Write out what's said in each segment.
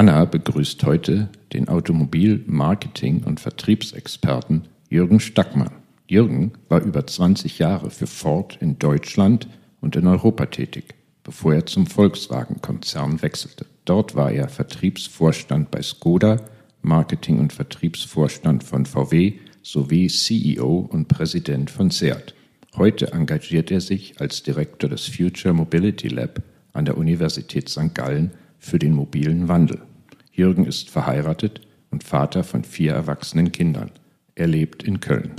Anna begrüßt heute den Automobil-, Marketing- und Vertriebsexperten Jürgen Stackmann. Jürgen war über 20 Jahre für Ford in Deutschland und in Europa tätig, bevor er zum Volkswagen-Konzern wechselte. Dort war er Vertriebsvorstand bei Skoda, Marketing- und Vertriebsvorstand von VW sowie CEO und Präsident von Seat. Heute engagiert er sich als Direktor des Future Mobility Lab an der Universität St. Gallen für den mobilen Wandel. Jürgen ist verheiratet und Vater von vier erwachsenen Kindern. Er lebt in Köln.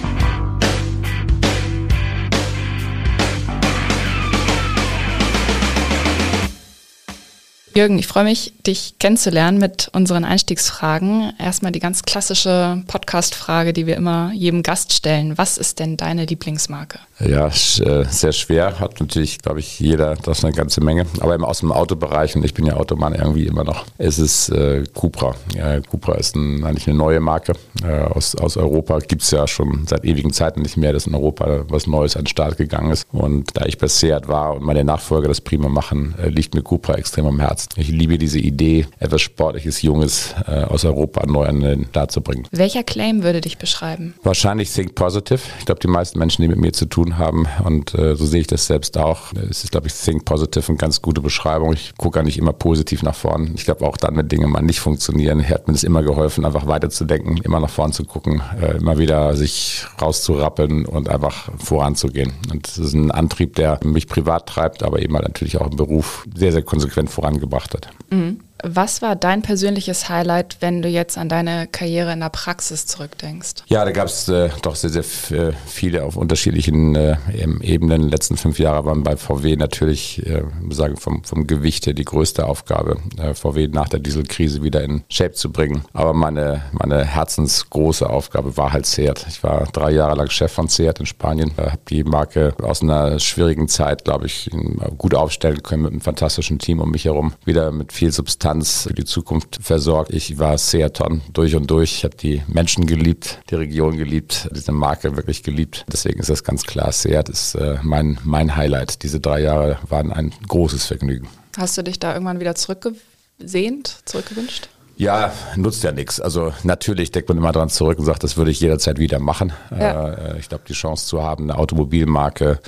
Jürgen, ich freue mich, dich kennenzulernen mit unseren Einstiegsfragen. Erstmal die ganz klassische Podcast-Frage, die wir immer jedem Gast stellen. Was ist denn deine Lieblingsmarke? Ja, äh, sehr schwer. Hat natürlich, glaube ich, jeder das eine ganze Menge. Aber aus dem Autobereich, und ich bin ja Automann irgendwie immer noch, ist es äh, Cupra. Ja, Cupra ist ein, eigentlich eine neue Marke äh, aus, aus Europa. Gibt es ja schon seit ewigen Zeiten nicht mehr, dass in Europa was Neues an den Start gegangen ist. Und da ich bei Seat war und meine Nachfolger das prima machen, äh, liegt mir Cupra extrem am Herzen. Ich liebe diese Idee, etwas Sportliches, Junges äh, aus Europa neu an den Start zu bringen. Welcher Claim würde dich beschreiben? Wahrscheinlich Think Positive. Ich glaube, die meisten Menschen, die mit mir zu tun haben, und äh, so sehe ich das selbst auch, es ist, glaube ich, Think Positive eine ganz gute Beschreibung. Ich gucke nicht immer positiv nach vorn. Ich glaube, auch dann, wenn Dinge mal nicht funktionieren, hat mir das immer geholfen, einfach weiterzudenken, immer nach vorn zu gucken, äh, immer wieder sich rauszurappeln und einfach voranzugehen. Und das ist ein Antrieb, der mich privat treibt, aber eben halt natürlich auch im Beruf sehr, sehr konsequent vorangebracht gebracht hat. Mhm. Was war dein persönliches Highlight, wenn du jetzt an deine Karriere in der Praxis zurückdenkst? Ja, da gab es äh, doch sehr, sehr äh, viele auf unterschiedlichen äh, Ebenen. Die letzten fünf Jahre waren bei VW natürlich, äh, sagen vom, vom Gewicht her die größte Aufgabe, äh, VW nach der Dieselkrise wieder in Shape zu bringen. Aber meine, meine herzensgroße Aufgabe war halt Seat. Ich war drei Jahre lang Chef von Seat in Spanien, habe die Marke aus einer schwierigen Zeit, glaube ich, gut aufstellen können mit einem fantastischen Team um mich herum, wieder mit viel Substanz Substanz für die Zukunft versorgt. Ich war Seaton durch und durch. Ich habe die Menschen geliebt, die Region geliebt, diese Marke wirklich geliebt. Deswegen ist das ganz klar. Seat ist äh, mein, mein Highlight. Diese drei Jahre waren ein großes Vergnügen. Hast du dich da irgendwann wieder zurückgesehnt, zurückgewünscht? Ja, nutzt ja nichts. Also natürlich denkt man immer dran zurück und sagt, das würde ich jederzeit wieder machen. Ja. Äh, ich glaube, die Chance zu haben, eine Automobilmarke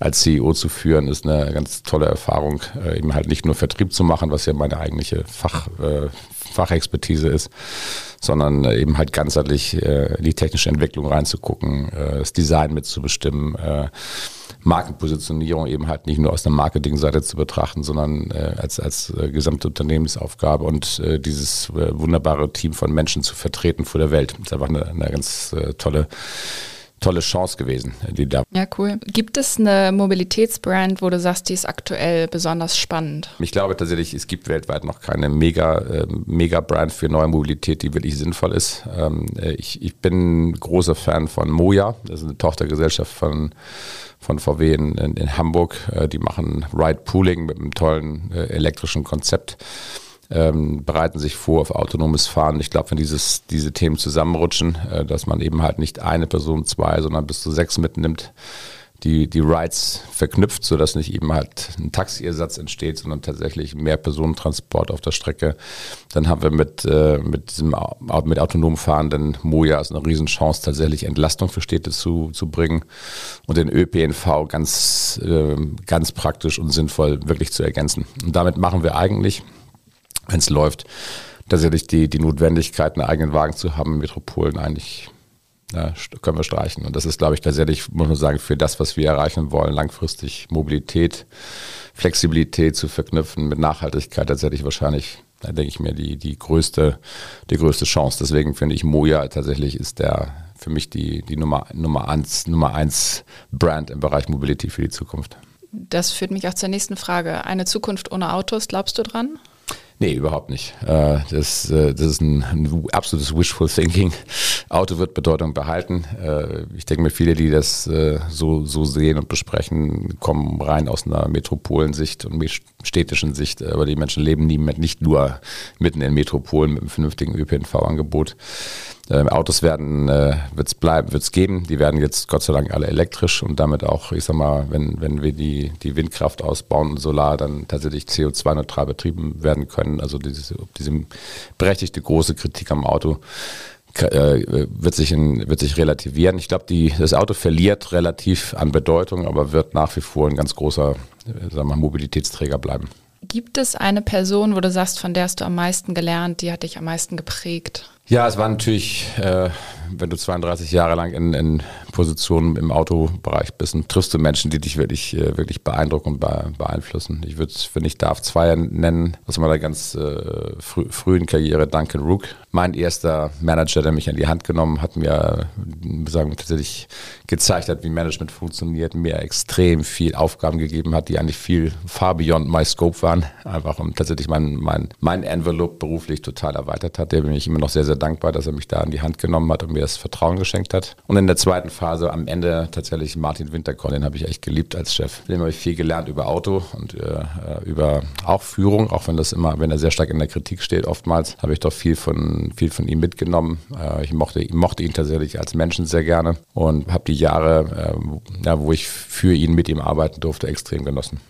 als CEO zu führen, ist eine ganz tolle Erfahrung. Äh, eben halt nicht nur Vertrieb zu machen, was ja meine eigentliche Fach, äh, Fachexpertise ist, sondern eben halt ganzheitlich in die technische Entwicklung reinzugucken, das Design mitzubestimmen Markenpositionierung eben halt nicht nur aus der Marketingseite zu betrachten, sondern äh, als, als äh, gesamte Unternehmensaufgabe und äh, dieses äh, wunderbare Team von Menschen zu vertreten vor der Welt. Das ist einfach eine, eine ganz äh, tolle tolle Chance gewesen, die da. Ja, cool. Gibt es eine Mobilitätsbrand, wo du sagst, die ist aktuell besonders spannend? Ich glaube tatsächlich, es gibt weltweit noch keine mega, äh, mega Brand für neue Mobilität, die wirklich sinnvoll ist. Ähm, äh, ich, ich bin großer Fan von Moja, das ist eine Tochtergesellschaft von von VW in, in, in Hamburg. Äh, die machen Ride Pooling mit einem tollen äh, elektrischen Konzept ähm, bereiten sich vor auf autonomes Fahren. Ich glaube, wenn dieses, diese Themen zusammenrutschen, äh, dass man eben halt nicht eine Person, zwei, sondern bis zu sechs mitnimmt, die, die Rides verknüpft, sodass nicht eben halt ein Taxiersatz entsteht, sondern tatsächlich mehr Personentransport auf der Strecke. Dann haben wir mit, äh, mit diesem mit autonom fahrenden Moja eine Riesenchance, tatsächlich Entlastung für Städte zu, zu bringen und den ÖPNV ganz, äh, ganz praktisch und sinnvoll wirklich zu ergänzen. Und damit machen wir eigentlich wenn es läuft, tatsächlich die, die Notwendigkeit, einen eigenen Wagen zu haben in Metropolen eigentlich ja, können wir streichen. Und das ist, glaube ich, tatsächlich, muss man sagen, für das, was wir erreichen wollen, langfristig Mobilität, Flexibilität zu verknüpfen mit Nachhaltigkeit, tatsächlich wahrscheinlich, da denke ich mir, die, die größte, die größte Chance. Deswegen finde ich, Moja tatsächlich ist der für mich die, die Nummer, Nummer eins, Nummer eins Brand im Bereich Mobility für die Zukunft. Das führt mich auch zur nächsten Frage. Eine Zukunft ohne Autos, glaubst du dran? Nee, überhaupt nicht. Äh, das, äh, das ist ein, absolutes Wishful Thinking. Auto wird Bedeutung behalten. Äh, ich denke mir, viele, die das so, so sehen und besprechen, kommen rein aus einer Metropolensicht und städtischen Sicht. Aber die Menschen leben nie, nicht nur mitten in Metropolen mit einem vernünftigen ÖPNV-Angebot. Ähm, Autos werden, äh, wird es bleiben, wird es geben. Die werden jetzt Gott sei Dank alle elektrisch und damit auch, ich sag mal, wenn, wenn wir die, die Windkraft ausbauen und Solar dann tatsächlich CO2-neutral betrieben werden können. Also diese, diese berechtigte große Kritik am Auto äh, wird sich, in, wird sich relativieren. Ich glaube, das Auto verliert relativ an Bedeutung, aber wird nach wie vor ein ganz großer äh, sagen wir, Mobilitätsträger bleiben. Gibt es eine Person, wo du sagst, von der hast du am meisten gelernt, die hat dich am meisten geprägt? Ja, es war natürlich, äh, wenn du 32 Jahre lang in, in Positionen im Autobereich bist, triffst du Menschen, die dich wirklich, äh, wirklich beeindrucken und beeinflussen. Ich würde, wenn ich darf, zwei nennen aus meiner ganz äh, frü frühen Karriere, Duncan Rook. Mein erster Manager, der mich an die Hand genommen hat, mir sagen, tatsächlich gezeigt hat, wie Management funktioniert, mir extrem viel Aufgaben gegeben hat, die eigentlich viel far beyond my scope waren. Einfach um tatsächlich mein, mein, mein Envelope beruflich total erweitert hat. Der bin ich immer noch sehr, sehr dankbar, dass er mich da an die Hand genommen hat und mir das Vertrauen geschenkt hat. Und in der zweiten Phase am Ende tatsächlich Martin Winterkorn, den habe ich echt geliebt als Chef. Dem habe ich viel gelernt über Auto und äh, über auch Führung, auch wenn das immer, wenn er sehr stark in der Kritik steht, oftmals habe ich doch viel von, viel von ihm mitgenommen. Äh, ich mochte, mochte ihn tatsächlich als Menschen sehr gerne und habe die Jahre, äh, ja, wo ich für ihn mit ihm arbeiten durfte, extrem genossen.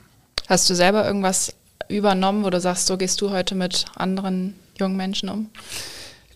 Hast du selber irgendwas übernommen, wo du sagst, so gehst du heute mit anderen jungen Menschen um?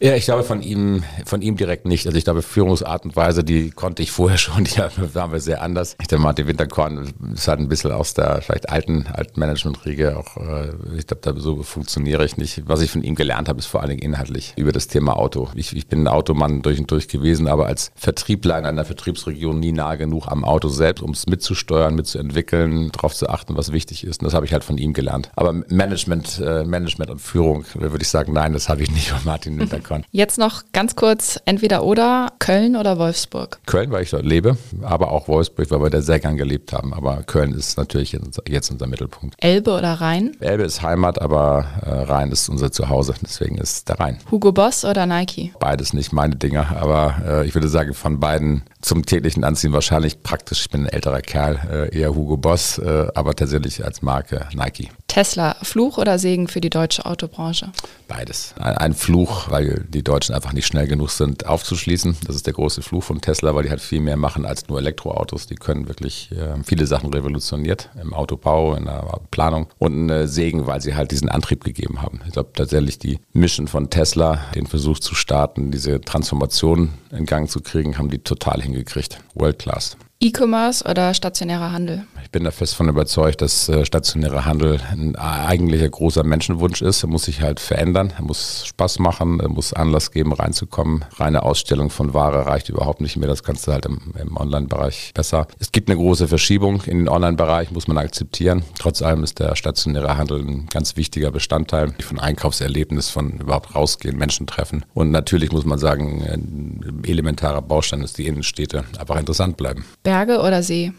Ja, ich glaube von ihm, von ihm direkt nicht. Also ich glaube, Führungsart und Weise, die konnte ich vorher schon, die waren wir sehr anders. Ich denke, Martin Winterkorn ist halt ein bisschen aus der vielleicht alten, alten Management-Riege auch, äh, ich glaube, da so funktioniere ich nicht. Was ich von ihm gelernt habe, ist vor allen Dingen inhaltlich über das Thema Auto. Ich, ich bin ein Automann durch und durch gewesen, aber als Vertriebler in einer Vertriebsregion nie nah genug am Auto selbst, um es mitzusteuern, mitzuentwickeln, darauf zu achten, was wichtig ist. Und das habe ich halt von ihm gelernt. Aber Management, äh, Management und Führung, würde ich sagen, nein, das habe ich nicht von Martin Winterkorn kann. Jetzt noch ganz kurz, entweder oder, Köln oder Wolfsburg? Köln, weil ich dort lebe, aber auch Wolfsburg, weil wir da sehr gern gelebt haben. Aber Köln ist natürlich jetzt unser Mittelpunkt. Elbe oder Rhein? Elbe ist Heimat, aber äh, Rhein ist unser Zuhause, deswegen ist der Rhein. Hugo Boss oder Nike? Beides nicht meine Dinger, aber äh, ich würde sagen, von beiden zum täglichen Anziehen wahrscheinlich praktisch. Ich bin ein älterer Kerl, äh, eher Hugo Boss, äh, aber tatsächlich als Marke Nike. Tesla, Fluch oder Segen für die deutsche Autobranche? Beides. Ein, ein, Fluch, weil die Deutschen einfach nicht schnell genug sind, aufzuschließen. Das ist der große Fluch von Tesla, weil die halt viel mehr machen als nur Elektroautos. Die können wirklich äh, viele Sachen revolutioniert im Autobau, in der Planung. Und ein äh, Segen, weil sie halt diesen Antrieb gegeben haben. Ich glaube tatsächlich die Mission von Tesla, den Versuch zu starten, diese Transformation in Gang zu kriegen, haben die total hingekriegt. World Class. E-Commerce oder stationärer Handel? Bin da fest von überzeugt, dass äh, stationärer Handel ein eigentlicher großer Menschenwunsch ist. Er muss sich halt verändern, er muss Spaß machen, er muss Anlass geben, reinzukommen. Reine Ausstellung von Ware reicht überhaupt nicht mehr. Das kannst du halt im, im Online-Bereich besser. Es gibt eine große Verschiebung in den Online-Bereich, muss man akzeptieren. Trotz allem ist der stationäre Handel ein ganz wichtiger Bestandteil von Einkaufserlebnis, von überhaupt rausgehen, Menschen treffen. Und natürlich muss man sagen, ein elementarer Baustein ist die Innenstädte einfach interessant bleiben. Berge oder See?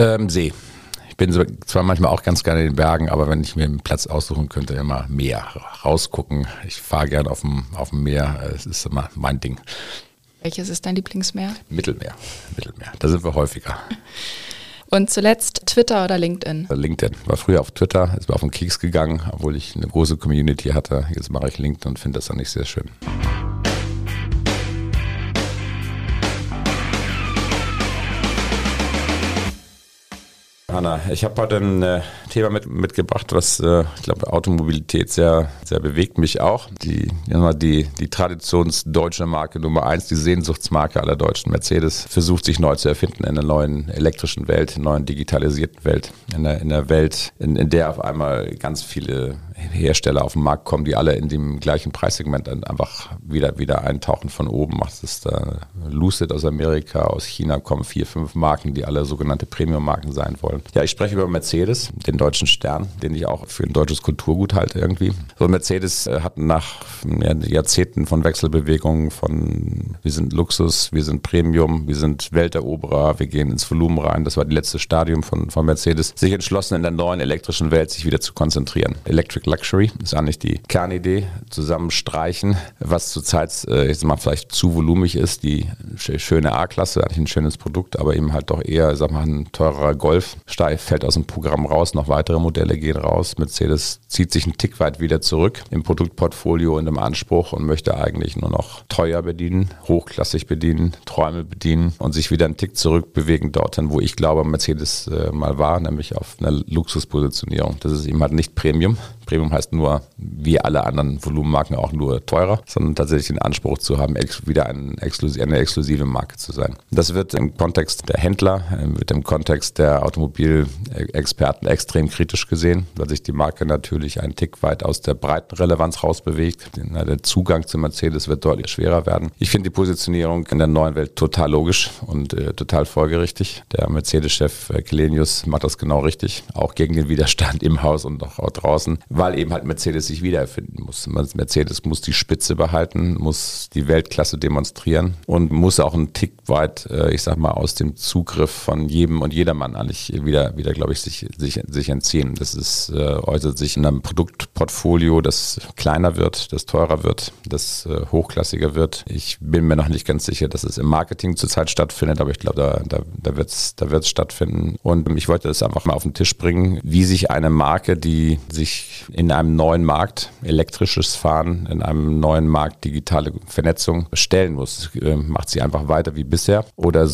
Ähm, See. Ich bin zwar manchmal auch ganz gerne in den Bergen, aber wenn ich mir einen Platz aussuchen könnte, immer Meer rausgucken. Ich fahre gerne auf dem, auf dem Meer. Es ist immer mein Ding. Welches ist dein Lieblingsmeer? Mittelmeer. Mittelmeer. Da sind wir häufiger. Und zuletzt Twitter oder LinkedIn? LinkedIn. War früher auf Twitter, ist mir auf den Keks gegangen, obwohl ich eine große Community hatte. Jetzt mache ich LinkedIn und finde das dann nicht sehr schön. Anna, ich habe heute ein äh, Thema mit, mitgebracht, was äh, ich glaube Automobilität sehr, sehr bewegt mich auch. Die, die, die traditionsdeutsche Marke Nummer eins, die Sehnsuchtsmarke aller Deutschen, Mercedes, versucht sich neu zu erfinden in einer neuen elektrischen Welt, in einer neuen digitalisierten Welt, in einer, in einer Welt, in, in der auf einmal ganz viele Hersteller auf den Markt kommen, die alle in dem gleichen Preissegment einfach wieder, wieder eintauchen von oben. Das ist da Lucid aus Amerika, aus China kommen vier, fünf Marken, die alle sogenannte Premium-Marken sein wollen. Ja, ich spreche über Mercedes, den deutschen Stern, den ich auch für ein deutsches Kulturgut halte irgendwie. So Mercedes äh, hat nach Jahrzehnten von Wechselbewegungen, von wir sind Luxus, wir sind Premium, wir sind Welteroberer, wir gehen ins Volumen rein. Das war das letzte Stadium von, von Mercedes, sich entschlossen in der neuen elektrischen Welt sich wieder zu konzentrieren. Electric Luxury ist eigentlich die Kernidee, zusammenstreichen, was zurzeit äh, jetzt mal vielleicht zu volumig ist, die schöne A-Klasse, eigentlich ein schönes Produkt, aber eben halt doch eher, sag mal, ein teurerer Golf. Steif fällt aus dem Programm raus, noch weitere Modelle gehen raus. Mercedes zieht sich einen Tick weit wieder zurück im Produktportfolio und im Anspruch und möchte eigentlich nur noch teuer bedienen, hochklassig bedienen, Träume bedienen und sich wieder einen Tick zurückbewegen dorthin, wo ich glaube, Mercedes äh, mal war, nämlich auf einer Luxuspositionierung. Das ist eben halt nicht Premium. Premium heißt nur, wie alle anderen Volumenmarken auch nur teurer, sondern tatsächlich den Anspruch zu haben, wieder eine exklusive Marke zu sein. Das wird im Kontext der Händler, äh, wird im Kontext der Automobilexperten extrem kritisch gesehen, weil sich die Marke natürlich einen Tick weit aus der breiten Relevanz rausbewegt. Der Zugang zu Mercedes wird deutlich schwerer werden. Ich finde die Positionierung in der neuen Welt total logisch und äh, total folgerichtig. Der Mercedes-Chef äh, Kelenius macht das genau richtig, auch gegen den Widerstand im Haus und auch draußen, weil eben halt Mercedes sich wiedererfinden muss. Mercedes muss die Spitze behalten, muss die Weltklasse demonstrieren und muss auch einen Tick weit, äh, ich sag mal, aus dem Zugriff von jedem und jedermann eigentlich wieder, wieder glaube ich, sich, sich, sich entziehen. Das ist, äh, äußert sich in einem Produktportfolio, das kleiner wird, das teurer wird, das äh, hochklassiger wird. Ich bin mir noch nicht ganz sicher, dass es im Marketing zurzeit stattfindet, aber ich glaube, da, da, da wird es da wird's stattfinden. Und ich wollte das einfach mal auf den Tisch bringen, wie sich eine Marke, die sich in einem neuen Markt, elektrisches Fahren, in einem neuen Markt, digitale Vernetzung stellen muss. Äh, macht sie einfach weiter wie bisher oder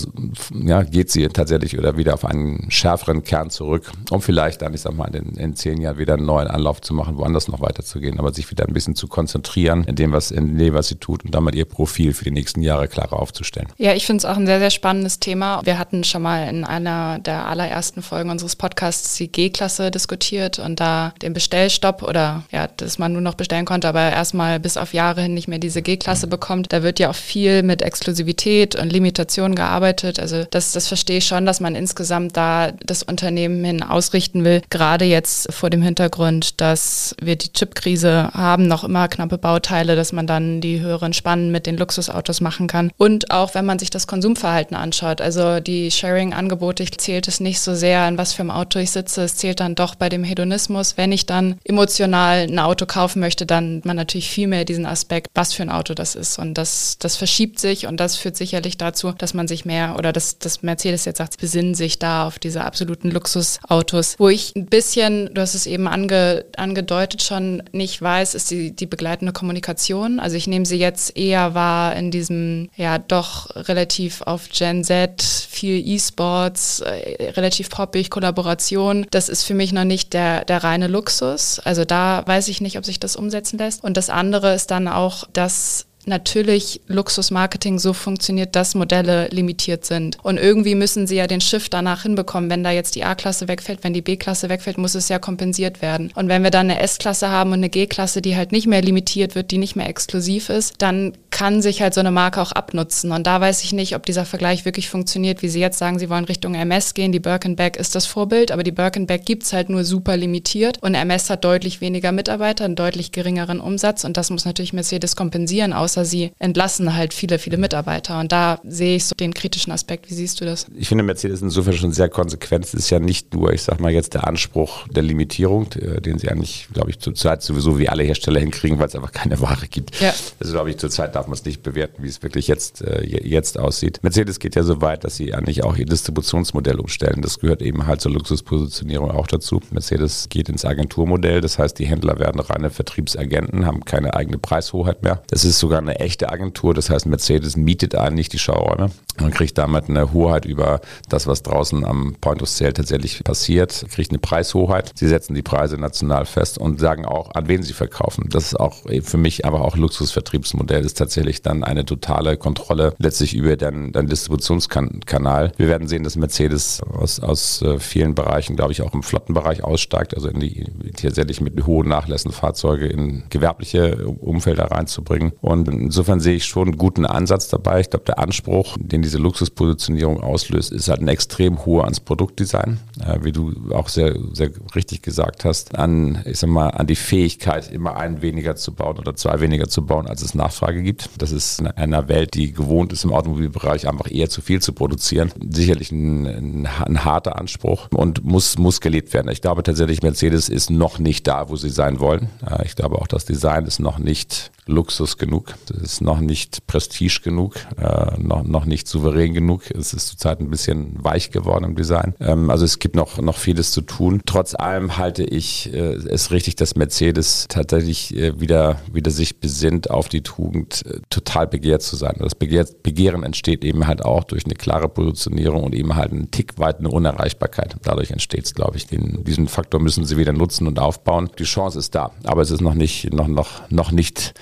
ja, geht sie tatsächlich oder wieder auf einen schärferen Kern zurück, um vielleicht dann, ich sag mal, in, in zehn Jahren wieder einen neuen Anlauf zu machen, woanders noch weiterzugehen, aber sich wieder ein bisschen zu konzentrieren in dem, was, in dem, was sie tut und damit ihr Profil für die nächsten Jahre klarer aufzustellen. Ja, ich finde es auch ein sehr, sehr spannendes Thema. Wir hatten schon mal in einer der allerersten Folgen unseres Podcasts die G-Klasse diskutiert und da den Bestellstopp oder ja, dass man nur noch bestellen konnte, aber erstmal bis auf Jahre hin nicht mehr diese G-Klasse bekommt. Da wird ja auch viel mit Exklusivität und Limitation gearbeitet. Also das, das verstehe ich schon, dass man insgesamt da das Unternehmen hin ausrichten will. Gerade jetzt vor dem Hintergrund, dass wir die Chipkrise haben, noch immer knappe Bauteile, dass man dann die höheren Spannen mit den Luxusautos machen kann. Und auch wenn man sich das Konsumverhalten anschaut, also die Sharing-Angebote, ich zählt es nicht so sehr, in was für einem Auto ich sitze, es zählt dann doch bei dem Hedonismus. Wenn ich dann emotional ein Auto kaufen möchte, dann man natürlich viel mehr diesen Aspekt, was für ein Auto das ist. Und das, das verschiebt sich und das führt sicherlich dazu, dass man sich mehr oder dass das Mercedes jetzt sagt, besinnen sich da auf diese absoluten Luxusautos. Wo ich ein bisschen, du hast es eben ange, angedeutet schon, nicht weiß, ist die, die begleitende Kommunikation. Also ich nehme sie jetzt eher wahr in diesem, ja, doch relativ auf Gen Z, viel E-Sports, äh, relativ poppig, Kollaboration. Das ist für mich noch nicht der, der reine Luxus. Also da weiß ich nicht, ob sich das umsetzen lässt. Und das andere ist dann auch, dass natürlich Luxusmarketing so funktioniert, dass Modelle limitiert sind. Und irgendwie müssen sie ja den Shift danach hinbekommen. Wenn da jetzt die A-Klasse wegfällt, wenn die B-Klasse wegfällt, muss es ja kompensiert werden. Und wenn wir dann eine S-Klasse haben und eine G-Klasse, die halt nicht mehr limitiert wird, die nicht mehr exklusiv ist, dann kann sich halt so eine Marke auch abnutzen. Und da weiß ich nicht, ob dieser Vergleich wirklich funktioniert, wie Sie jetzt sagen, Sie wollen Richtung MS gehen. Die Birkenback ist das Vorbild, aber die Birkenback gibt's halt nur super limitiert. Und MS hat deutlich weniger Mitarbeiter, einen deutlich geringeren Umsatz. Und das muss natürlich Mercedes kompensieren, außer außer sie entlassen halt viele, viele Mitarbeiter. Und da sehe ich so den kritischen Aspekt. Wie siehst du das? Ich finde, Mercedes insofern schon sehr konsequent. Es ist ja nicht nur, ich sag mal jetzt, der Anspruch der Limitierung, äh, den sie eigentlich, glaube ich, zurzeit sowieso wie alle Hersteller hinkriegen, weil es einfach keine Ware gibt. Ja. Also, glaube ich, zurzeit darf man es nicht bewerten, wie es wirklich jetzt, äh, jetzt aussieht. Mercedes geht ja so weit, dass sie eigentlich auch ihr Distributionsmodell umstellen. Das gehört eben halt zur Luxuspositionierung auch dazu. Mercedes geht ins Agenturmodell. Das heißt, die Händler werden reine Vertriebsagenten, haben keine eigene Preishoheit mehr. Das ist sogar eine echte Agentur. Das heißt, Mercedes mietet eigentlich die Schauräume. Man kriegt damit eine Hoheit über das, was draußen am Point of Sale tatsächlich passiert, kriegt eine Preishoheit. Sie setzen die Preise national fest und sagen auch, an wen sie verkaufen. Das ist auch für mich aber auch Luxusvertriebsmodell, ist tatsächlich dann eine totale Kontrolle letztlich über den, den Distributionskanal. Wir werden sehen, dass Mercedes aus, aus äh, vielen Bereichen, glaube ich, auch im Flottenbereich aussteigt, also in die tatsächlich mit hohen Nachlässen Fahrzeuge in gewerbliche Umfelder reinzubringen. Und insofern sehe ich schon einen guten Ansatz dabei. Ich glaube, der Anspruch, den diese Luxuspositionierung auslöst, ist halt ein extrem hoher ans Produktdesign, äh, wie du auch sehr, sehr richtig gesagt hast, an, ich sag mal, an die Fähigkeit, immer einen weniger zu bauen oder zwei weniger zu bauen, als es Nachfrage gibt. Das ist in einer Welt, die gewohnt ist, im Automobilbereich einfach eher zu viel zu produzieren. Sicherlich ein, ein, ein harter Anspruch und muss, muss gelebt werden. Ich glaube tatsächlich, Mercedes ist noch nicht da, wo sie sein wollen. Äh, ich glaube auch, das Design ist noch nicht Luxus genug. Ist noch nicht Prestige genug, äh, noch, noch nicht souverän genug. Es ist zurzeit ein bisschen weich geworden im Design. Ähm, also es gibt noch, noch vieles zu tun. Trotz allem halte ich äh, es richtig, dass Mercedes tatsächlich äh, wieder, wieder sich besinnt auf die Tugend, äh, total begehrt zu sein. Das Begehr, Begehren entsteht eben halt auch durch eine klare Positionierung und eben halt einen Tick weit eine Unerreichbarkeit. Dadurch entsteht es, glaube ich. Den, diesen Faktor müssen sie wieder nutzen und aufbauen. Die Chance ist da, aber es ist noch nicht, noch, noch, noch nicht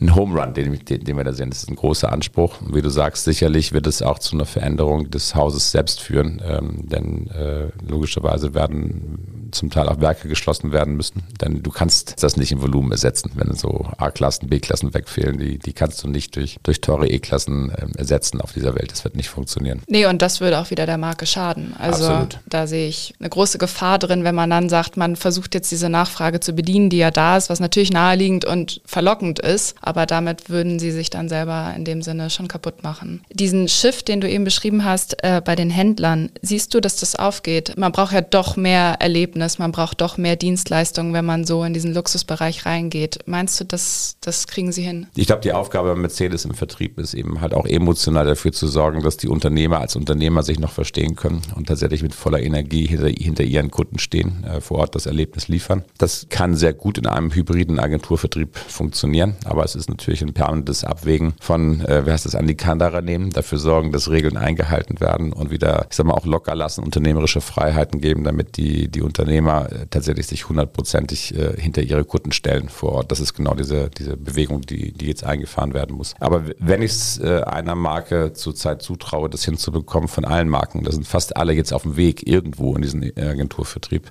ein Home Run, den, den, den wir da sehen. Das ist ein großer Anspruch. Und wie du sagst, sicherlich wird es auch zu einer Veränderung des Hauses selbst führen, ähm, denn äh, logischerweise werden zum Teil auch Werke geschlossen werden müssen. Denn du kannst das nicht im Volumen ersetzen, wenn so A-Klassen, B-Klassen wegfehlen. Die, die kannst du nicht durch, durch teure E-Klassen äh, ersetzen auf dieser Welt. Das wird nicht funktionieren. Nee, und das würde auch wieder der Marke schaden. Also Absolut. da sehe ich eine große Gefahr drin, wenn man dann sagt, man versucht jetzt diese Nachfrage zu bedienen, die ja da ist, was natürlich naheliegend und verlockend ist. Aber damit würden sie sich dann selber in dem Sinne schon kaputt machen. Diesen Shift, den du eben beschrieben hast, äh, bei den Händlern, siehst du, dass das aufgeht? Man braucht ja doch mehr Erlebnis Ergebnis, man braucht doch mehr Dienstleistungen, wenn man so in diesen Luxusbereich reingeht. Meinst du, das, das kriegen Sie hin? Ich glaube, die Aufgabe Mercedes im Vertrieb ist eben halt auch emotional dafür zu sorgen, dass die Unternehmer als Unternehmer sich noch verstehen können und tatsächlich mit voller Energie hinter, hinter ihren Kunden stehen, äh, vor Ort das Erlebnis liefern. Das kann sehr gut in einem hybriden Agenturvertrieb funktionieren, aber es ist natürlich ein permanentes Abwägen von, äh, wer heißt das, an die Kandara nehmen, dafür sorgen, dass Regeln eingehalten werden und wieder, ich sag mal, auch locker lassen, unternehmerische Freiheiten geben, damit die, die Unternehmer Unternehmer äh, tatsächlich sich hundertprozentig äh, hinter ihre Kunden stellen vor Ort. Das ist genau diese, diese Bewegung, die, die jetzt eingefahren werden muss. Aber wenn ich es äh, einer Marke zurzeit zutraue, das hinzubekommen von allen Marken, da sind fast alle jetzt auf dem Weg irgendwo in diesen Agenturvertrieb,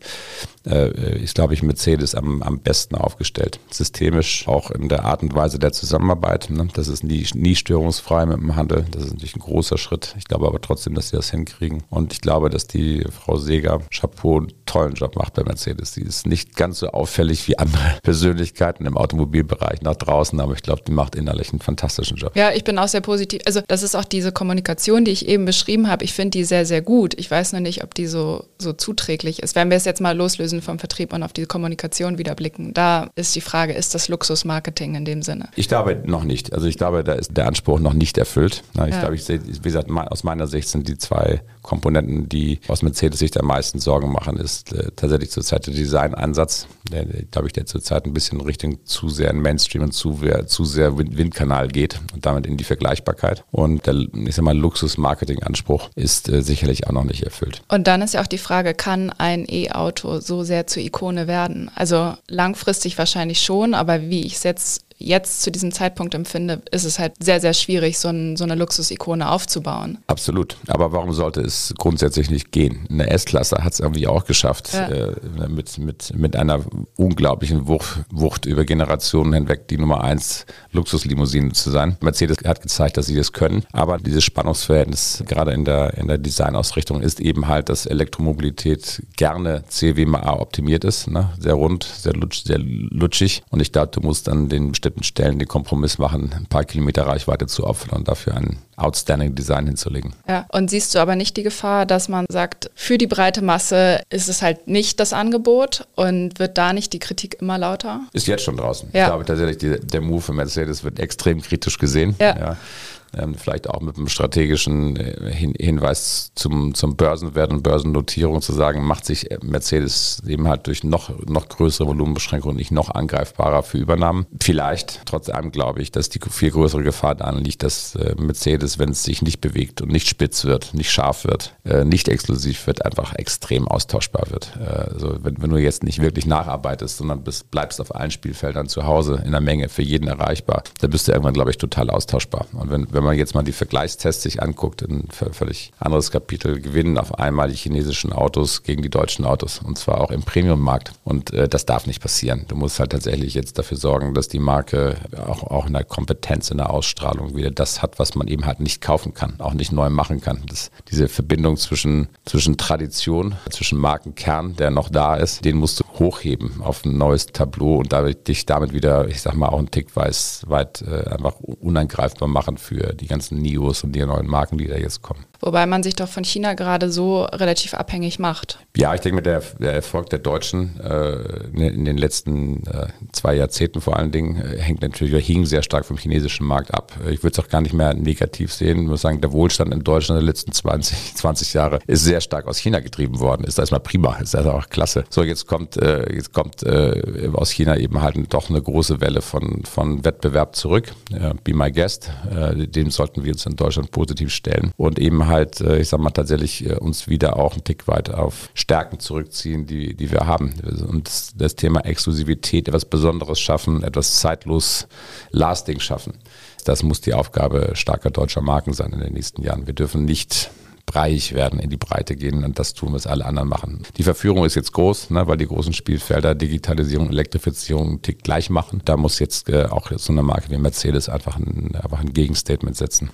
ist, glaube ich, Mercedes am, am besten aufgestellt. Systemisch, auch in der Art und Weise der Zusammenarbeit. Ne? Das ist nie, nie störungsfrei mit dem Handel. Das ist natürlich ein großer Schritt. Ich glaube aber trotzdem, dass sie das hinkriegen. Und ich glaube, dass die Frau Seger, Chapeau, einen tollen Job macht bei Mercedes. Die ist nicht ganz so auffällig wie andere Persönlichkeiten im Automobilbereich nach draußen, aber ich glaube, die macht innerlich einen fantastischen Job. Ja, ich bin auch sehr positiv. Also das ist auch diese Kommunikation, die ich eben beschrieben habe. Ich finde die sehr, sehr gut. Ich weiß nur nicht, ob die so, so zuträglich ist. Wenn wir es jetzt mal loslösen vom Vertrieb und auf die Kommunikation wieder blicken, da ist die Frage, ist das Luxusmarketing in dem Sinne? Ich glaube noch nicht. Also ich glaube, da ist der Anspruch noch nicht erfüllt. Ich ja. glaube, ich sehe, wie gesagt, aus meiner Sicht sind die zwei Komponenten, die aus Mercedes sich am meisten Sorgen machen, ist äh, tatsächlich zurzeit der Designansatz, der, glaube ich, der zurzeit ein bisschen Richtung zu sehr in Mainstream und zu, zu sehr Wind Windkanal geht und damit in die Vergleichbarkeit. Und der, ich sag mal, Luxus-Marketing-Anspruch ist äh, sicherlich auch noch nicht erfüllt. Und dann ist ja auch die Frage, kann ein E-Auto so sehr zur Ikone werden? Also langfristig wahrscheinlich schon, aber wie ich es jetzt jetzt zu diesem Zeitpunkt empfinde, ist es halt sehr, sehr schwierig, so, ein, so eine Luxusikone aufzubauen. Absolut. Aber warum sollte es grundsätzlich nicht gehen? Eine S-Klasse hat es irgendwie auch geschafft, ja. äh, mit, mit, mit einer unglaublichen Wucht, Wucht über Generationen hinweg die Nummer eins Luxuslimousine zu sein. Mercedes hat gezeigt, dass sie das können. Aber dieses Spannungsverhältnis, gerade in der, in der Designausrichtung, ist eben halt, dass Elektromobilität gerne CWMA optimiert ist. Ne? Sehr rund, sehr, lutsch, sehr lutschig. Und ich glaube, du musst an den bestimmten bestimmten Stellen den Kompromiss machen, ein paar Kilometer Reichweite zu opfern und dafür ein outstanding Design hinzulegen. Ja, und siehst du aber nicht die Gefahr, dass man sagt, für die breite Masse ist es halt nicht das Angebot und wird da nicht die Kritik immer lauter? Ist jetzt schon draußen. Ja. Ich glaube tatsächlich, die, der Move von Mercedes wird extrem kritisch gesehen. Ja. ja ähm, vielleicht auch mit einem strategischen äh, Hin Hinweis zum, zum Börsenwert und Börsennotierung zu sagen, macht sich Mercedes eben halt durch noch, noch größere Volumenbeschränkungen nicht noch angreifbarer für Übernahmen. Vielleicht, trotz allem glaube ich, dass die viel größere Gefahr daran liegt, dass äh, Mercedes, wenn es sich nicht bewegt und nicht spitz wird, nicht scharf wird, äh, nicht exklusiv wird, einfach extrem austauschbar wird. Also wenn, wenn du jetzt nicht wirklich nacharbeitest, sondern bist, bleibst auf allen Spielfeldern zu Hause in der Menge für jeden erreichbar, dann bist du irgendwann, glaube ich, total austauschbar. Und wenn, wenn man jetzt mal die Vergleichstests sich anguckt, ein völlig anderes Kapitel, gewinnen auf einmal die chinesischen Autos gegen die deutschen Autos und zwar auch im Premium-Markt. Und äh, das darf nicht passieren. Du musst halt tatsächlich jetzt dafür sorgen, dass die Marke auch, auch in der Kompetenz, in der Ausstrahlung wieder das hat, was man eben halt nicht kaufen kann, auch nicht neu machen kann. Das, diese Verbindung zwischen, zwischen Tradition, zwischen Markenkern, der noch da ist, den musst du hochheben auf ein neues Tableau und damit, dich damit wieder, ich sag mal, auch einen Tick weiß, weit äh, einfach unangreifbar machen für die ganzen Nios und die neuen Marken, die da jetzt kommen. Wobei man sich doch von China gerade so relativ abhängig macht. Ja, ich denke, mit der, der Erfolg der Deutschen äh, in den letzten äh, zwei Jahrzehnten vor allen Dingen äh, hängt natürlich hing sehr stark vom chinesischen Markt ab. Ich würde es auch gar nicht mehr negativ sehen. Ich muss sagen, der Wohlstand in Deutschland in den letzten 20, 20 Jahre ist sehr stark aus China getrieben worden. Ist erstmal prima, ist also auch klasse. So, jetzt kommt, äh, jetzt kommt äh, aus China eben halt doch eine große Welle von, von Wettbewerb zurück. Äh, Be My Guest, äh, dem sollten wir uns in Deutschland positiv stellen und eben halt, äh, ich sag mal, tatsächlich äh, uns wieder auch einen Tick weit auf Stärken zurückziehen, die, die wir haben. Und das, Thema Exklusivität, etwas Besonderes schaffen, etwas zeitlos lasting schaffen. Das muss die Aufgabe starker deutscher Marken sein in den nächsten Jahren. Wir dürfen nicht breiig werden, in die Breite gehen und das tun, was alle anderen machen. Die Verführung ist jetzt groß, ne, weil die großen Spielfelder Digitalisierung, Elektrifizierung einen Tick gleich machen. Da muss jetzt äh, auch so eine Marke wie Mercedes einfach ein, einfach ein Gegenstatement setzen.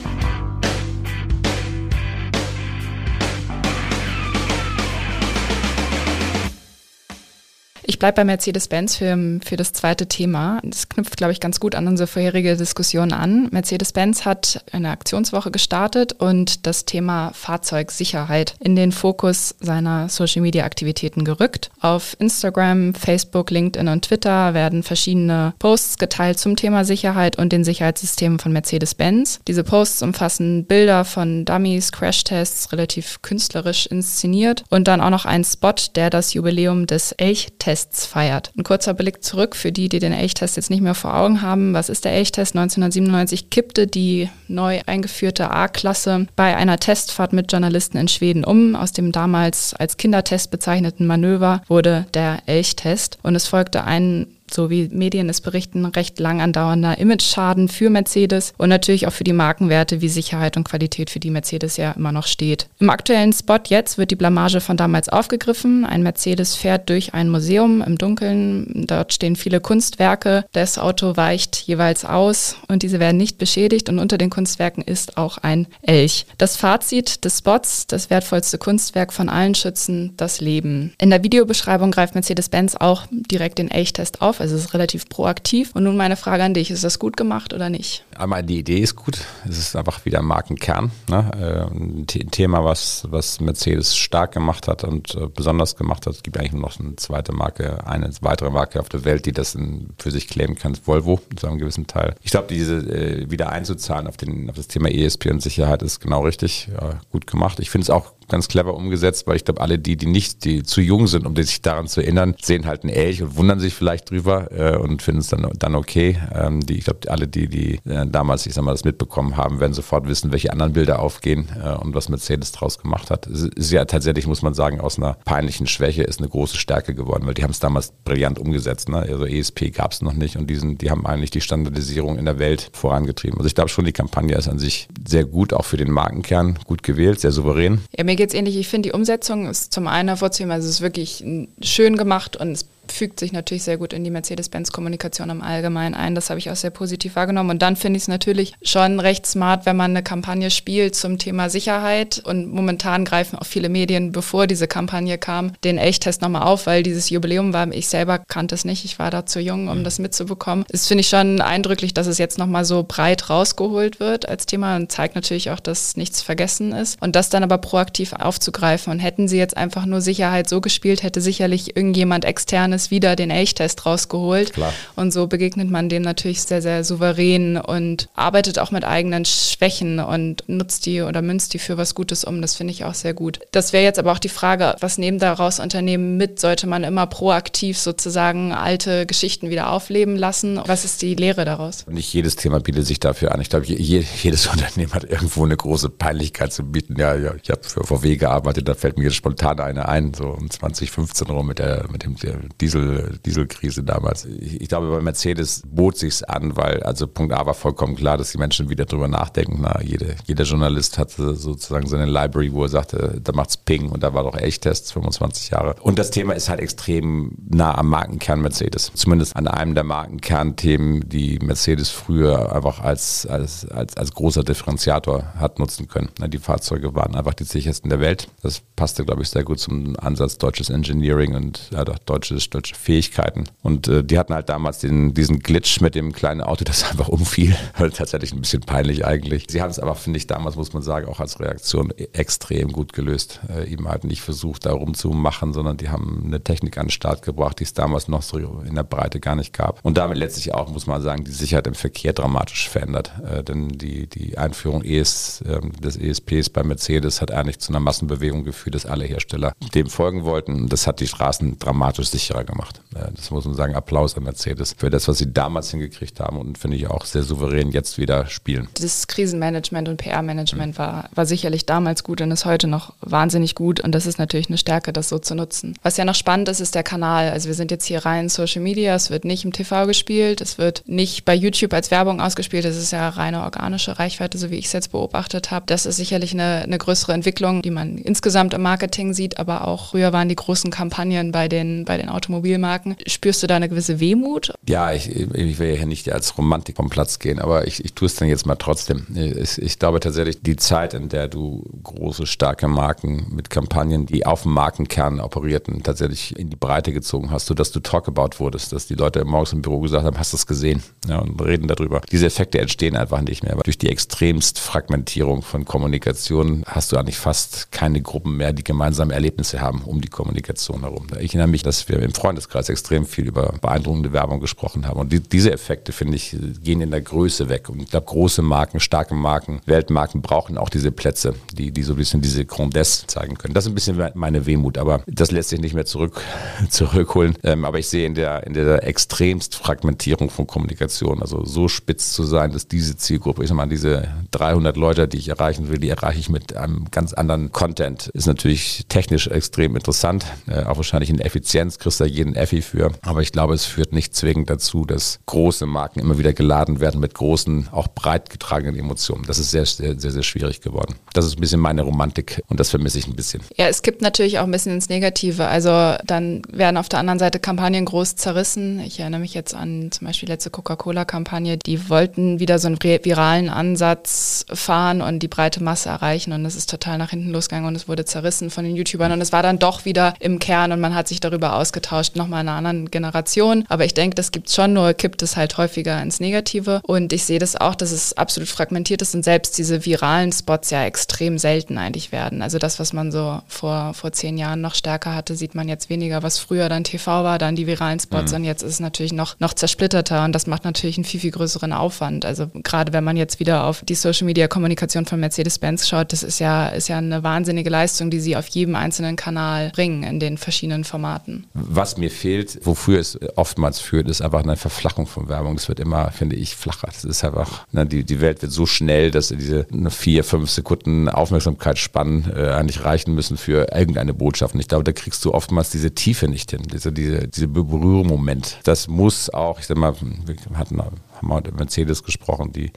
Ich bleibe bei Mercedes-Benz für, für das zweite Thema. Das knüpft, glaube ich, ganz gut an unsere vorherige Diskussion an. Mercedes-Benz hat eine Aktionswoche gestartet und das Thema Fahrzeugsicherheit in den Fokus seiner Social-Media-Aktivitäten gerückt. Auf Instagram, Facebook, LinkedIn und Twitter werden verschiedene Posts geteilt zum Thema Sicherheit und den Sicherheitssystemen von Mercedes-Benz. Diese Posts umfassen Bilder von Dummies, Crashtests, relativ künstlerisch inszeniert und dann auch noch einen Spot, der das Jubiläum des Elch-Tests Elchtests feiert. Ein kurzer Blick zurück für die, die den Elchtest jetzt nicht mehr vor Augen haben. Was ist der Elchtest? 1997 kippte die neu eingeführte A-Klasse bei einer Testfahrt mit Journalisten in Schweden um. Aus dem damals als Kindertest bezeichneten Manöver wurde der Elchtest und es folgte ein so wie Medien es berichten, recht lang andauernder Image-Schaden für Mercedes und natürlich auch für die Markenwerte wie Sicherheit und Qualität, für die Mercedes ja immer noch steht. Im aktuellen Spot jetzt wird die Blamage von damals aufgegriffen. Ein Mercedes fährt durch ein Museum im Dunkeln. Dort stehen viele Kunstwerke. Das Auto weicht jeweils aus und diese werden nicht beschädigt und unter den Kunstwerken ist auch ein Elch. Das Fazit des Spots, das wertvollste Kunstwerk von allen schützen das Leben. In der Videobeschreibung greift Mercedes-Benz auch direkt den Elchtest auf. Also es ist relativ proaktiv. Und nun meine Frage an dich, ist das gut gemacht oder nicht? Einmal die Idee ist gut. Es ist einfach wieder Markenkern. Ne? Äh, ein Thema, was, was Mercedes stark gemacht hat und äh, besonders gemacht hat. Es gibt eigentlich nur noch eine zweite Marke, eine weitere Marke auf der Welt, die das in, für sich claimen kann, Volvo zu einem gewissen Teil. Ich glaube, diese äh, wieder einzuzahlen auf, den, auf das Thema ESP und Sicherheit ist genau richtig. Ja, gut gemacht. Ich finde es auch ganz clever umgesetzt, weil ich glaube, alle die, die nicht, die zu jung sind, um sich daran zu erinnern, sehen halt einen Elch und wundern sich vielleicht drüber äh, und finden es dann, dann okay. Ähm, die, ich glaube, alle die, die äh, damals, ich sag mal, das mitbekommen haben, werden sofort wissen, welche anderen Bilder aufgehen äh, und was Mercedes draus gemacht hat. Es ist ja tatsächlich, muss man sagen, aus einer peinlichen Schwäche ist eine große Stärke geworden, weil die haben es damals brillant umgesetzt. Ne? Also ESP gab es noch nicht und diesen, die haben eigentlich die Standardisierung in der Welt vorangetrieben. Also ich glaube schon, die Kampagne ist an sich sehr gut, auch für den Markenkern gut gewählt, sehr souverän. Ja, mir geht es ähnlich. Ich finde, die Umsetzung ist zum einen hervorzuheben, also es ist wirklich schön gemacht und es fügt sich natürlich sehr gut in die Mercedes-Benz-Kommunikation im Allgemeinen ein. Das habe ich auch sehr positiv wahrgenommen. Und dann finde ich es natürlich schon recht smart, wenn man eine Kampagne spielt zum Thema Sicherheit. Und momentan greifen auch viele Medien, bevor diese Kampagne kam, den Elchtest nochmal auf, weil dieses Jubiläum war, ich selber kannte es nicht, ich war da zu jung, um das mitzubekommen. Es finde ich schon eindrücklich, dass es jetzt nochmal so breit rausgeholt wird als Thema und zeigt natürlich auch, dass nichts vergessen ist. Und das dann aber proaktiv aufzugreifen. Und hätten sie jetzt einfach nur Sicherheit so gespielt, hätte sicherlich irgendjemand externes Endes wieder den Elchtest rausgeholt. Klar. Und so begegnet man dem natürlich sehr, sehr souverän und arbeitet auch mit eigenen Schwächen und nutzt die oder münzt die für was Gutes um. Das finde ich auch sehr gut. Das wäre jetzt aber auch die Frage, was nehmen daraus Unternehmen mit? Sollte man immer proaktiv sozusagen alte Geschichten wieder aufleben lassen? Was ist die Lehre daraus? Nicht jedes Thema bietet sich dafür an. Ich glaube, jedes Unternehmen hat irgendwo eine große Peinlichkeit zu bieten. Ja, ja ich habe für VW gearbeitet, da fällt mir jetzt spontan eine ein, so um 2015 rum mit der mit dem der Diesel Dieselkrise damals. Ich, glaube, bei Mercedes bot sich's an, weil also Punkt A war vollkommen klar, dass die Menschen wieder drüber nachdenken. Na, jede, jeder Journalist hatte sozusagen seine Library, wo er sagte, da macht's Ping und da war doch Echttests 25 Jahre. Und das Thema ist halt extrem nah am Markenkern Mercedes. Zumindest an einem der Markenkernthemen, die Mercedes früher einfach als, als, als, als großer Differenziator hat nutzen können. Die Fahrzeuge waren einfach die sichersten der Welt. Das passte, glaube ich, sehr gut zum Ansatz deutsches Engineering und ja, deutsches, deutsche Fähigkeiten. Und äh, die hatten halt damals den, diesen Glitch mit dem kleinen Auto, das einfach umfiel. Tatsächlich ein bisschen peinlich eigentlich. Sie haben es aber, finde ich, damals, muss man sagen, auch als Reaktion extrem gut gelöst. Äh, eben halt nicht versucht, da rumzumachen, sondern die haben eine Technik an den Start gebracht, die es damals noch so in der Breite gar nicht gab. Und damit letztlich auch, muss man sagen, die Sicherheit im Verkehr dramatisch verändert. Äh, denn die, die Einführung ES, äh, des ESPs bei Mercedes hat eigentlich zu einer Massenbewegung geführt, dass alle Hersteller dem folgen wollten. Das hat die Straßen dramatisch sicherer gemacht. Das muss man sagen. Applaus an Mercedes für das, was sie damals hingekriegt haben und finde ich auch sehr souverän jetzt wieder spielen. Das Krisenmanagement und PR-Management mhm. war, war sicherlich damals gut und ist heute noch wahnsinnig gut. Und das ist natürlich eine Stärke, das so zu nutzen. Was ja noch spannend ist, ist der Kanal. Also wir sind jetzt hier rein Social Media. Es wird nicht im TV gespielt. Es wird nicht bei YouTube als Werbung ausgespielt. Das ist ja reine organische Reichweite, so wie ich es jetzt beobachtet habe. Das ist sicherlich eine, eine größere Entwicklung, die man insgesamt im Marketing sieht, aber auch früher waren die großen Kampagnen bei den, bei den Automobilmarken. Spürst du da eine gewisse Wehmut? Ja, ich, ich will ja nicht als Romantik vom Platz gehen, aber ich, ich tue es dann jetzt mal trotzdem. Ich, ich glaube tatsächlich, die Zeit, in der du große, starke Marken mit Kampagnen, die auf dem Markenkern operierten, tatsächlich in die Breite gezogen hast, sodass du Talkabout wurdest, dass die Leute morgens im Büro gesagt haben, hast du es gesehen? Ja, und reden darüber. Diese Effekte entstehen einfach nicht mehr. Durch die extremst Fragmentierung von Kommunikation hast du eigentlich fast keine Gruppen mehr, die gemeinsame Erlebnisse haben um die Kommunikation herum. Ich erinnere mich, dass wir im Freundeskreis extrem viel über beeindruckende Werbung gesprochen haben. Und die, diese Effekte, finde ich, gehen in der Größe weg. Und ich glaube, große Marken, starke Marken, Weltmarken brauchen auch diese Plätze, die, die so ein bisschen diese Grandesse zeigen können. Das ist ein bisschen meine Wehmut, aber das lässt sich nicht mehr zurück, zurückholen. Ähm, aber ich sehe in der, in der extremst Fragmentierung von Kommunikation, also so spitz zu sein, dass diese Zielgruppe, ich sag mal, diese 300 Leute, die ich erreichen will, die erreiche ich mit einem ganz anderen Content. Ist natürlich technisch extrem interessant, äh, auch wahrscheinlich in Effizienz kriegst du da jeden Effi für. Aber ich glaube, es führt nicht zwingend dazu, dass große Marken immer wieder geladen werden mit großen, auch breit getragenen Emotionen. Das ist sehr, sehr, sehr, sehr schwierig geworden. Das ist ein bisschen meine Romantik und das vermisse ich ein bisschen. Ja, es gibt natürlich auch ein bisschen ins Negative. Also dann werden auf der anderen Seite Kampagnen groß zerrissen. Ich erinnere mich jetzt an zum Beispiel die letzte Coca-Cola-Kampagne. Die wollten wieder so einen viralen Ansatz fahren und die breite Masse erreichen und es ist total nach hinten losgegangen und es wurde zerrissen von den YouTubern und es war dann doch wieder im Kern und man hat sich darüber ausgetauscht, nochmal in einer anderen Generation. Aber ich denke, das gibt es schon, nur kippt es halt häufiger ins Negative. Und ich sehe das auch, dass es absolut fragmentiert ist und selbst diese viralen Spots ja extrem selten eigentlich werden. Also das, was man so vor, vor zehn Jahren noch stärker hatte, sieht man jetzt weniger. Was früher dann TV war, dann die viralen Spots mhm. und jetzt ist es natürlich noch, noch zersplitterter und das macht natürlich einen viel, viel größeren Aufwand. Also gerade wenn man jetzt wieder auf die Social Media Kommunikation von Mercedes-Benz schaut, das ist ja, ist ja eine wahnsinnige Leistung, die sie auf jedem einzelnen Kanal bringen in den verschiedenen Formaten. Was mir fehlt, wofür es oftmals führt, ist einfach eine Verflachung von Werbung. Es wird immer, finde ich, flacher. Es ist einfach, ne, die, die Welt wird so schnell, dass diese eine vier, fünf Sekunden Aufmerksamkeitsspannen äh, eigentlich reichen müssen für irgendeine Botschaft. Und ich glaube, da kriegst du oftmals diese Tiefe nicht hin, diese, diese, diese Berührungsmoment. Das muss auch, ich sag mal, wir hatten haben wir mit Mercedes gesprochen, die,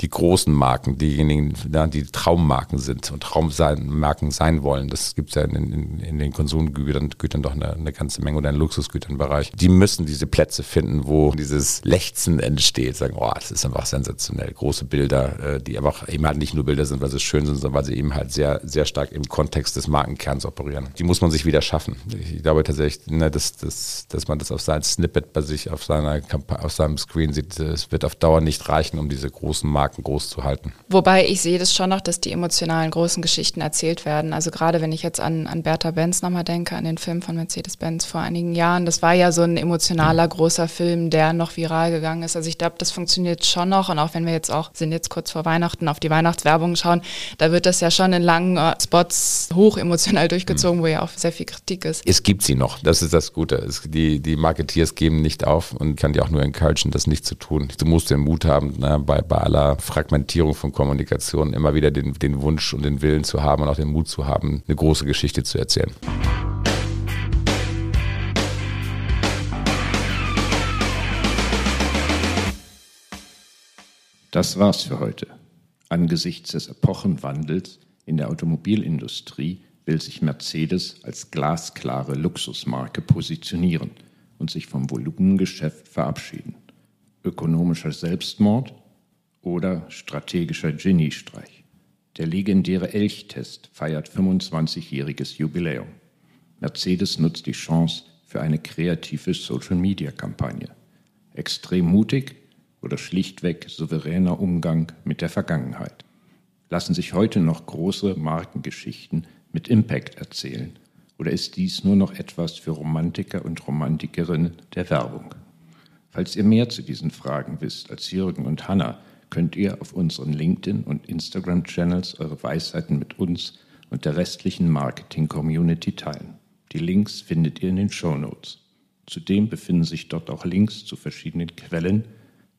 die großen Marken, diejenigen, die Traummarken sind und Traummarken sein wollen. Das gibt es ja in, in, in, den Konsumgütern Gütern doch eine, eine, ganze Menge oder in Luxusgüternbereich. Die müssen diese Plätze finden, wo dieses Lechzen entsteht. Sagen, oh, das ist einfach sensationell. Große Bilder, äh, die einfach eben halt nicht nur Bilder sind, weil sie schön sind, sondern weil sie eben halt sehr, sehr stark im Kontext des Markenkerns operieren. Die muss man sich wieder schaffen. Ich glaube tatsächlich, ne, dass, dass, dass man das auf sein Snippet bei sich, auf, seiner, auf seinem Screen sieht, das wird auf Dauer nicht reichen, um diese großen Marken groß zu halten. Wobei ich sehe das schon noch, dass die emotionalen großen Geschichten erzählt werden. Also gerade wenn ich jetzt an, an Bertha Benz nochmal denke, an den Film von Mercedes-Benz vor einigen Jahren, das war ja so ein emotionaler großer Film, der noch viral gegangen ist. Also ich glaube, das funktioniert schon noch. Und auch wenn wir jetzt auch, sind jetzt kurz vor Weihnachten, auf die Weihnachtswerbung schauen, da wird das ja schon in langen äh, Spots hoch emotional durchgezogen, mhm. wo ja auch sehr viel Kritik ist. Es gibt sie noch, das ist das Gute. Es, die, die Marketeers geben nicht auf und kann dir auch nur encouragen, das nicht zu tun. Du musst den Mut haben, ne, bei, bei aller Fragmentierung von Kommunikation immer wieder den, den Wunsch und den Willen zu haben und auch den Mut zu haben, eine große Geschichte zu erzählen. Das war's für heute. Angesichts des Epochenwandels in der Automobilindustrie will sich Mercedes als glasklare Luxusmarke positionieren und sich vom Volumengeschäft verabschieden. Ökonomischer Selbstmord oder strategischer Geniestreich. Der legendäre Elchtest feiert 25-jähriges Jubiläum. Mercedes nutzt die Chance für eine kreative Social-Media-Kampagne. Extrem mutig oder schlichtweg souveräner Umgang mit der Vergangenheit. Lassen sich heute noch große Markengeschichten mit Impact erzählen? Oder ist dies nur noch etwas für Romantiker und Romantikerinnen der Werbung? Falls ihr mehr zu diesen Fragen wisst als Jürgen und Hanna, könnt ihr auf unseren LinkedIn- und Instagram-Channels eure Weisheiten mit uns und der restlichen Marketing-Community teilen. Die Links findet ihr in den Show Notes. Zudem befinden sich dort auch Links zu verschiedenen Quellen,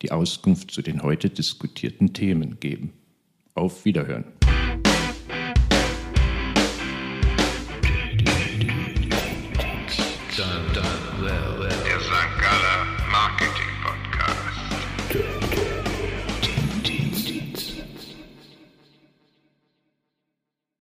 die Auskunft zu den heute diskutierten Themen geben. Auf Wiederhören.